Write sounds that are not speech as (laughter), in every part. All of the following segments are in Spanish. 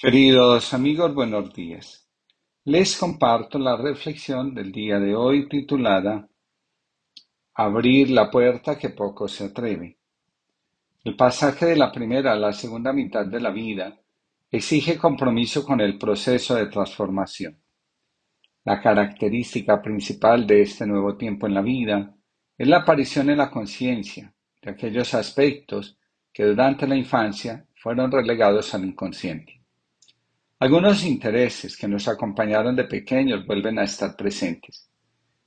Queridos amigos, buenos días. Les comparto la reflexión del día de hoy titulada Abrir la puerta que poco se atreve. El pasaje de la primera a la segunda mitad de la vida exige compromiso con el proceso de transformación. La característica principal de este nuevo tiempo en la vida es la aparición en la conciencia de aquellos aspectos que durante la infancia fueron relegados al inconsciente. Algunos intereses que nos acompañaron de pequeños vuelven a estar presentes.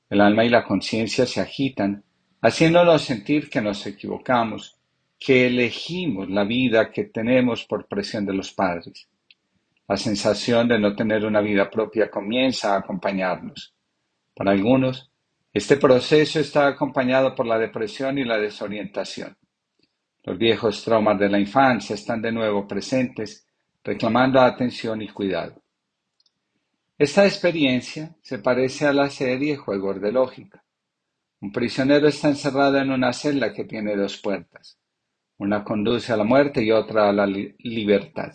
El alma y la conciencia se agitan, haciéndonos sentir que nos equivocamos, que elegimos la vida que tenemos por presión de los padres. La sensación de no tener una vida propia comienza a acompañarnos. Para algunos, este proceso está acompañado por la depresión y la desorientación. Los viejos traumas de la infancia están de nuevo presentes reclamando atención y cuidado. Esta experiencia se parece a la serie Juegos de Lógica. Un prisionero está encerrado en una celda que tiene dos puertas. Una conduce a la muerte y otra a la libertad.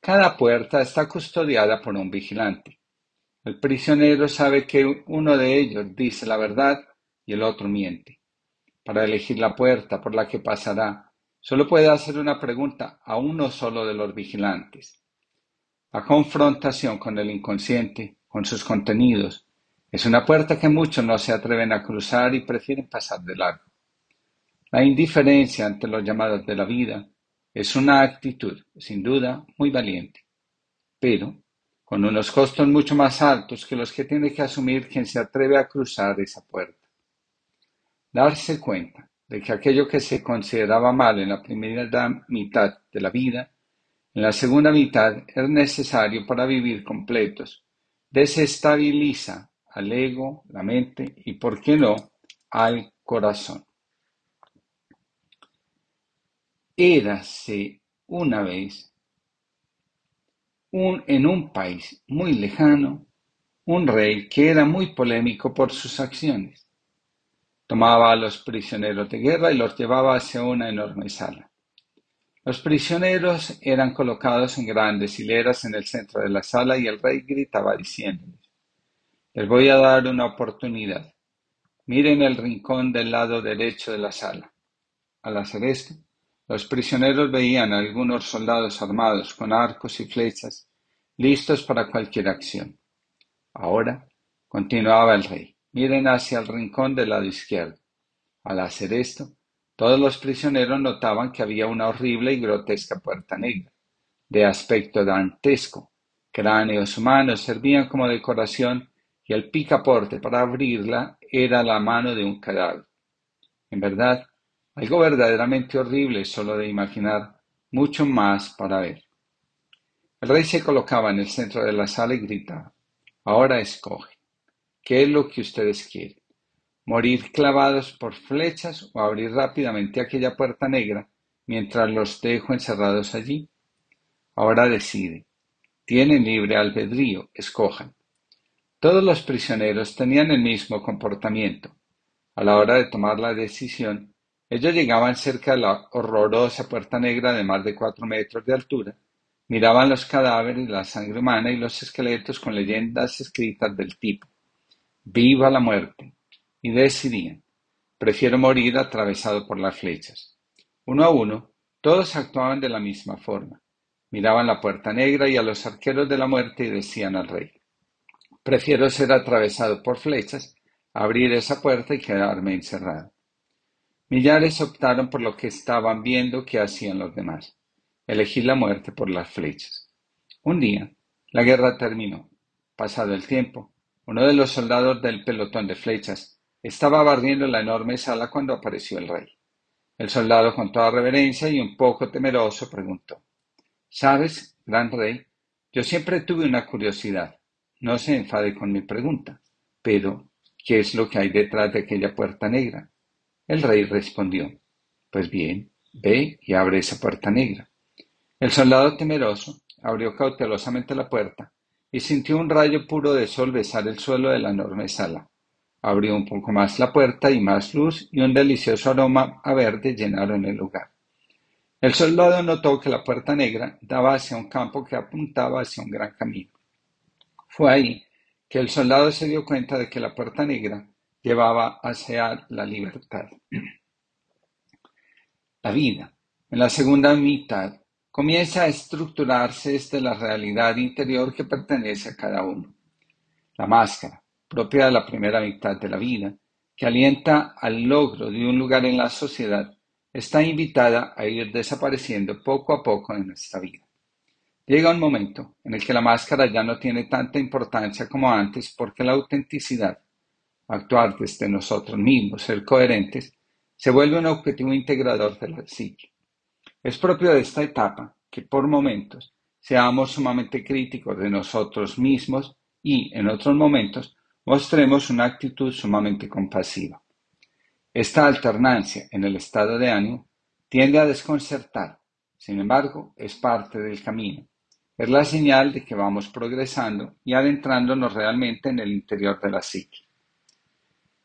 Cada puerta está custodiada por un vigilante. El prisionero sabe que uno de ellos dice la verdad y el otro miente. Para elegir la puerta por la que pasará, Solo puede hacer una pregunta a uno solo de los vigilantes. La confrontación con el inconsciente, con sus contenidos, es una puerta que muchos no se atreven a cruzar y prefieren pasar de largo. La indiferencia ante los llamados de la vida es una actitud, sin duda, muy valiente, pero con unos costos mucho más altos que los que tiene que asumir quien se atreve a cruzar esa puerta. Darse cuenta de que aquello que se consideraba mal en la primera mitad de la vida, en la segunda mitad es necesario para vivir completos. Desestabiliza al ego, la mente y, por qué no, al corazón. Érase una vez un, en un país muy lejano un rey que era muy polémico por sus acciones. Tomaba a los prisioneros de guerra y los llevaba hacia una enorme sala. Los prisioneros eran colocados en grandes hileras en el centro de la sala y el rey gritaba diciéndoles, les voy a dar una oportunidad. Miren el rincón del lado derecho de la sala. Al hacer esto, los prisioneros veían a algunos soldados armados con arcos y flechas, listos para cualquier acción. Ahora, continuaba el rey, Miren hacia el rincón del lado izquierdo. Al hacer esto, todos los prisioneros notaban que había una horrible y grotesca puerta negra, de aspecto dantesco. Cráneos humanos servían como decoración y el picaporte para abrirla era la mano de un cadáver. En verdad, algo verdaderamente horrible solo de imaginar, mucho más para ver. El rey se colocaba en el centro de la sala y gritaba, ahora escoge. ¿Qué es lo que ustedes quieren? ¿Morir clavados por flechas o abrir rápidamente aquella puerta negra mientras los dejo encerrados allí? Ahora decide. Tienen libre albedrío, escojan. Todos los prisioneros tenían el mismo comportamiento. A la hora de tomar la decisión, ellos llegaban cerca de la horrorosa puerta negra de más de cuatro metros de altura, miraban los cadáveres, la sangre humana y los esqueletos con leyendas escritas del tipo viva la muerte, y decidían, prefiero morir atravesado por las flechas. Uno a uno, todos actuaban de la misma forma. Miraban la puerta negra y a los arqueros de la muerte y decían al rey, prefiero ser atravesado por flechas, abrir esa puerta y quedarme encerrado. Millares optaron por lo que estaban viendo que hacían los demás, elegir la muerte por las flechas. Un día, la guerra terminó. Pasado el tiempo, uno de los soldados del pelotón de flechas estaba barriendo la enorme sala cuando apareció el rey. El soldado con toda reverencia y un poco temeroso preguntó Sabes, gran rey, yo siempre tuve una curiosidad. No se enfade con mi pregunta. Pero, ¿qué es lo que hay detrás de aquella puerta negra? El rey respondió Pues bien, ve y abre esa puerta negra. El soldado temeroso abrió cautelosamente la puerta y sintió un rayo puro de sol besar el suelo de la enorme sala. Abrió un poco más la puerta y más luz y un delicioso aroma a verde llenaron el lugar. El soldado notó que la puerta negra daba hacia un campo que apuntaba hacia un gran camino. Fue ahí que el soldado se dio cuenta de que la puerta negra llevaba hacia la libertad. (clears throat) La vida, en la segunda mitad, comienza a estructurarse desde la realidad interior que pertenece a cada uno. La máscara, propia de la primera mitad de la vida, que alienta al logro de un lugar en la sociedad, está invitada a ir desapareciendo poco a poco en nuestra vida. Llega un momento en el que la máscara ya no tiene tanta importancia como antes porque la autenticidad, actuar desde nosotros mismos, ser coherentes, se vuelve un objetivo integrador de la psique. Es propio de esta etapa que por momentos seamos sumamente críticos de nosotros mismos y, en otros momentos, mostremos una actitud sumamente compasiva. Esta alternancia en el estado de ánimo tiende a desconcertar, sin embargo, es parte del camino. Es la señal de que vamos progresando y adentrándonos realmente en el interior de la psique.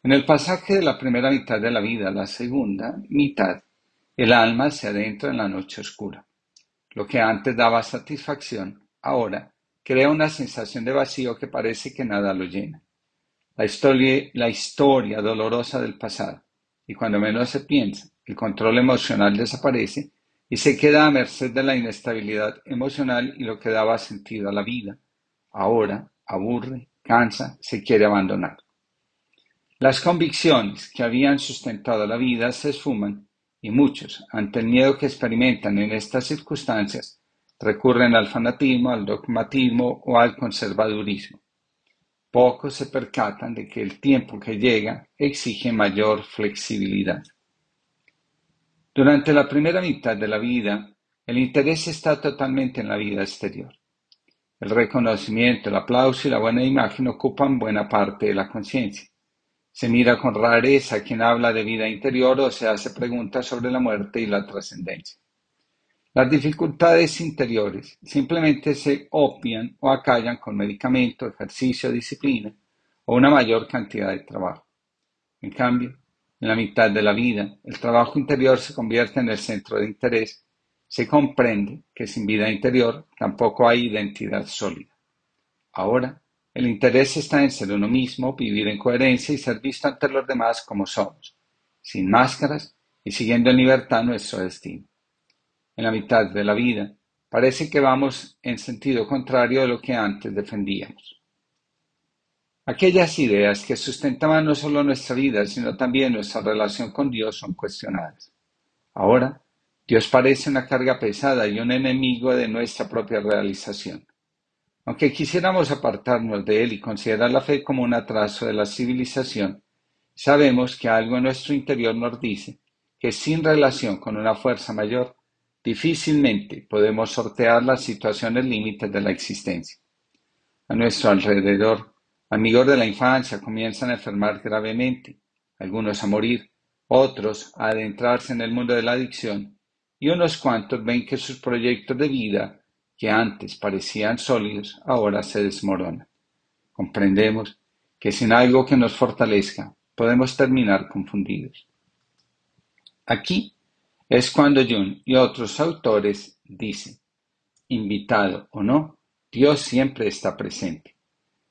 En el pasaje de la primera mitad de la vida a la segunda mitad, el alma se adentra en la noche oscura. Lo que antes daba satisfacción, ahora crea una sensación de vacío que parece que nada lo llena. La historia, dolorosa del pasado, y cuando menos se piensa, el control emocional desaparece y se queda a merced de la inestabilidad emocional y lo que daba sentido a la vida. Ahora aburre, cansa, se quiere abandonar. Las convicciones que habían sustentado la vida se esfuman y muchos, ante el miedo que experimentan en estas circunstancias, recurren al fanatismo, al dogmatismo o al conservadurismo. Pocos se percatan de que el tiempo que llega exige mayor flexibilidad. Durante la primera mitad de la vida, el interés está totalmente en la vida exterior. El reconocimiento, el aplauso y la buena imagen ocupan buena parte de la conciencia. Se mira con rareza a quien habla de vida interior o se hace preguntas sobre la muerte y la trascendencia. Las dificultades interiores simplemente se opian o acallan con medicamento, ejercicio, disciplina o una mayor cantidad de trabajo. En cambio, en la mitad de la vida, el trabajo interior se convierte en el centro de interés. Se comprende que sin vida interior tampoco hay identidad sólida. Ahora, el interés está en ser uno mismo, vivir en coherencia y ser visto ante los demás como somos, sin máscaras y siguiendo en libertad nuestro destino en la mitad de la vida, parece que vamos en sentido contrario de lo que antes defendíamos. Aquellas ideas que sustentaban no solo nuestra vida, sino también nuestra relación con Dios son cuestionadas. Ahora, Dios parece una carga pesada y un enemigo de nuestra propia realización. Aunque quisiéramos apartarnos de Él y considerar la fe como un atraso de la civilización, sabemos que algo en nuestro interior nos dice que sin relación con una fuerza mayor, Difícilmente podemos sortear las situaciones límites de la existencia. A nuestro alrededor, amigos de la infancia comienzan a enfermar gravemente, algunos a morir, otros a adentrarse en el mundo de la adicción, y unos cuantos ven que sus proyectos de vida, que antes parecían sólidos, ahora se desmoronan. Comprendemos que sin algo que nos fortalezca, podemos terminar confundidos. Aquí es cuando Jung y otros autores dicen, invitado o no, Dios siempre está presente.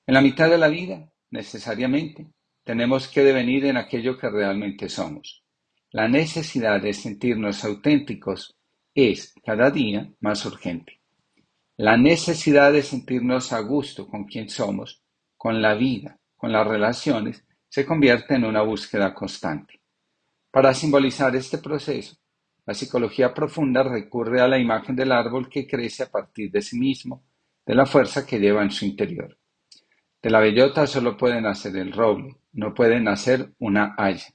En la mitad de la vida, necesariamente, tenemos que devenir en aquello que realmente somos. La necesidad de sentirnos auténticos es cada día más urgente. La necesidad de sentirnos a gusto con quien somos, con la vida, con las relaciones, se convierte en una búsqueda constante. Para simbolizar este proceso, la psicología profunda recurre a la imagen del árbol que crece a partir de sí mismo, de la fuerza que lleva en su interior. De la bellota solo puede nacer el roble, no puede nacer una haya.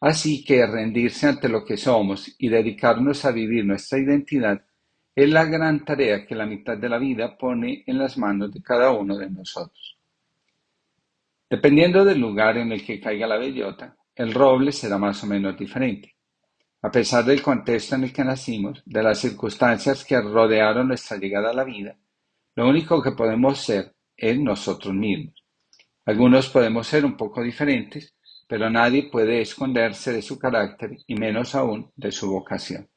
Así que rendirse ante lo que somos y dedicarnos a vivir nuestra identidad es la gran tarea que la mitad de la vida pone en las manos de cada uno de nosotros. Dependiendo del lugar en el que caiga la bellota, el roble será más o menos diferente. A pesar del contexto en el que nacimos, de las circunstancias que rodearon nuestra llegada a la vida, lo único que podemos ser es nosotros mismos. Algunos podemos ser un poco diferentes, pero nadie puede esconderse de su carácter y menos aún de su vocación.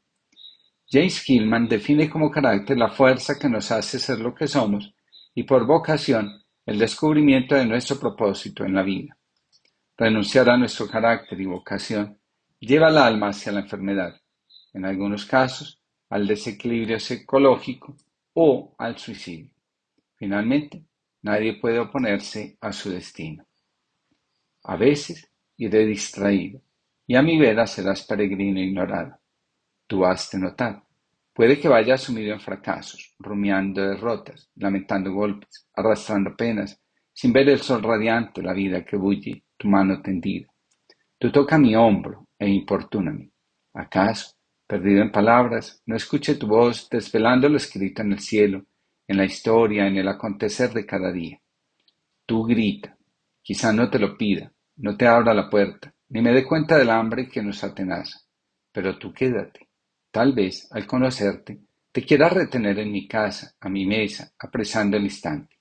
James Hillman define como carácter la fuerza que nos hace ser lo que somos y por vocación el descubrimiento de nuestro propósito en la vida. Renunciar a nuestro carácter y vocación lleva al alma hacia la enfermedad, en algunos casos al desequilibrio psicológico o al suicidio. Finalmente, nadie puede oponerse a su destino. A veces iré distraído, y a mi vera serás peregrino ignorado. Tú has de notar. Puede que vaya sumido en fracasos, rumiando derrotas, lamentando golpes, arrastrando penas, sin ver el sol radiante, la vida que bulle, tu mano tendida. Tú toca mi hombro e importúname. ¿Acaso, perdido en palabras, no escuche tu voz desvelando lo escrito en el cielo, en la historia, en el acontecer de cada día? Tú grita, quizá no te lo pida, no te abra la puerta, ni me dé cuenta del hambre que nos atenaza, pero tú quédate Tal vez, al conocerte, te quiera retener en mi casa, a mi mesa, apresando el instante.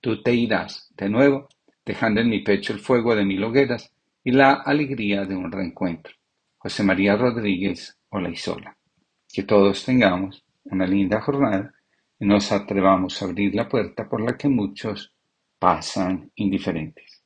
Tú te irás, de nuevo, dejando en mi pecho el fuego de mil hogueras y la alegría de un reencuentro. José María Rodríguez Olaizola. Que todos tengamos una linda jornada y nos atrevamos a abrir la puerta por la que muchos pasan indiferentes.